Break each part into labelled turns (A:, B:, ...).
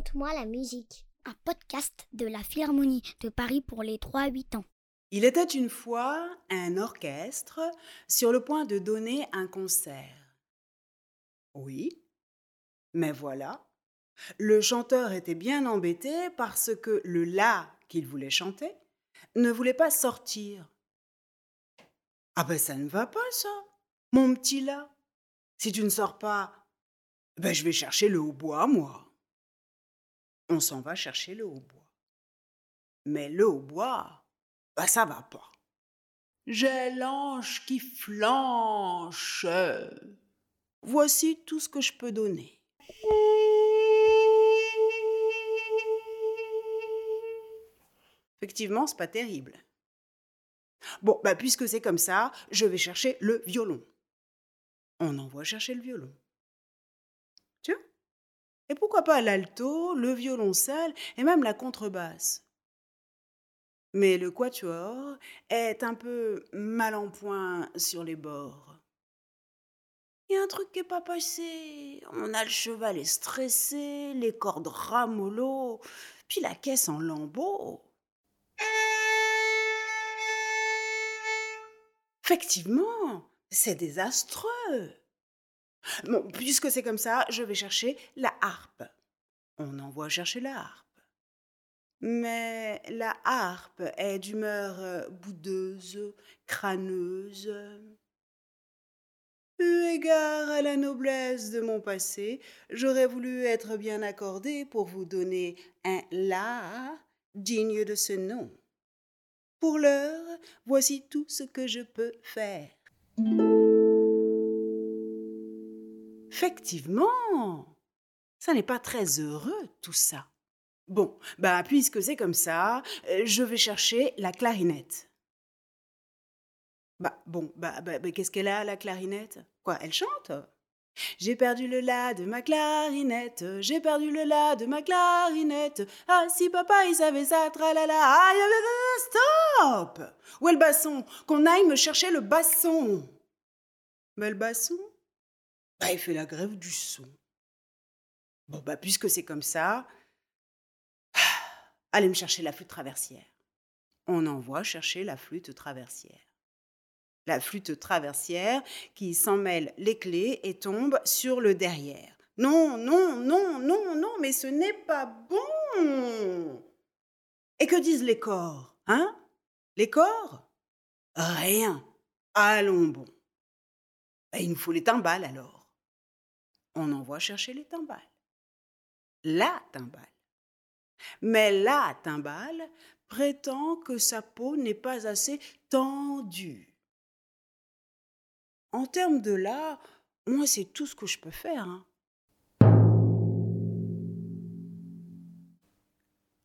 A: Raconte-moi la musique, un podcast de la Philharmonie de Paris pour les 3-8 ans.
B: Il était une fois un orchestre sur le point de donner un concert. Oui, mais voilà, le chanteur était bien embêté parce que le la qu'il voulait chanter ne voulait pas sortir. Ah ben ça ne va pas ça, mon petit la. Si tu ne sors pas, ben je vais chercher le hautbois, moi. On s'en va chercher le hautbois. Mais le hautbois, ben ça va pas. J'ai l'ange qui flanche. Voici tout ce que je peux donner. Effectivement, c'est pas terrible. Bon, bah puisque c'est comme ça, je vais chercher le violon. On envoie chercher le violon. Et pourquoi pas l'alto, le violoncelle et même la contrebasse? Mais le quatuor est un peu mal en point sur les bords. Il y a un truc qui n'est pas passé. On a le cheval est stressé, les cordes ramollo, puis la caisse en lambeaux. Effectivement, c'est désastreux. Puisque c'est comme ça, je vais chercher la harpe. On envoie chercher la harpe. Mais la harpe est d'humeur euh, boudeuse, crâneuse. Eu égard à la noblesse de mon passé, j'aurais voulu être bien accordé pour vous donner un la digne de ce nom. Pour l'heure, voici tout ce que je peux faire. Effectivement, ça n'est pas très heureux tout ça. Bon, bah puisque c'est comme ça, euh, je vais chercher la clarinette. Bah bon, bah, bah, bah qu'est-ce qu'elle a la clarinette? Quoi, elle chante? J'ai perdu le la de ma clarinette, j'ai perdu le la de ma clarinette. Ah, si papa il savait ça, tralala. Ah, stop Où est le basson? Qu'on aille me chercher le basson. Mais le basson? Bah, il fait la grève du son. Bon, bah, puisque c'est comme ça, allez me chercher la flûte traversière. On envoie chercher la flûte traversière la flûte traversière qui s'en mêle les clés et tombe sur le derrière. Non, non, non, non, non, mais ce n'est pas bon. Et que disent les corps Hein? Les corps? Rien. Allons bon. Ben, il nous faut les timbales alors. On envoie chercher les timbales. La timbale. Mais la timbale prétend que sa peau n'est pas assez tendue. En termes de là, moi, c'est tout ce que je peux faire. Hein.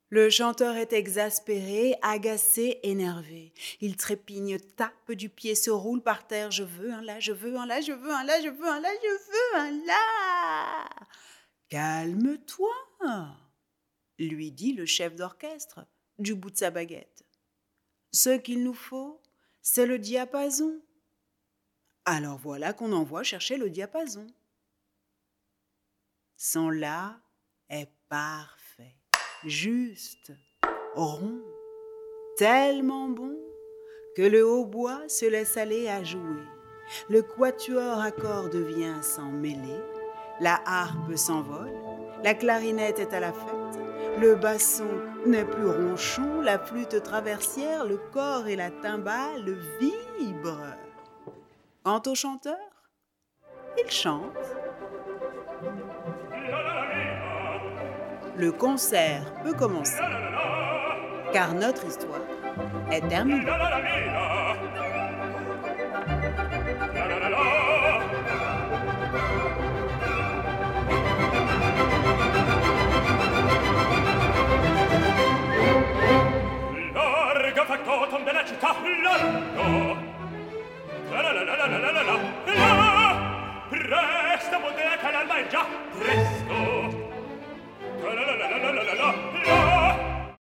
B: Le chanteur est exaspéré, agacé, énervé. Il trépigne, tape du pied, se roule par terre. Je veux un là, je veux un là, je veux un là, je veux un là, je veux un là. Calme-toi, lui dit le chef d'orchestre du bout de sa baguette. Ce qu'il nous faut, c'est le diapason. Alors voilà qu'on envoie chercher le diapason. Son La est parfait, juste, rond, tellement bon que le hautbois se laisse aller à jouer. Le quatuor à cordes vient s'en mêler, la harpe s'envole, la clarinette est à la fête, le basson n'est plus ronchon, la flûte traversière, le corps et la timbale vibrent. Quant au chanteur, il chante. Le concert peut commencer, car notre histoire est terminée.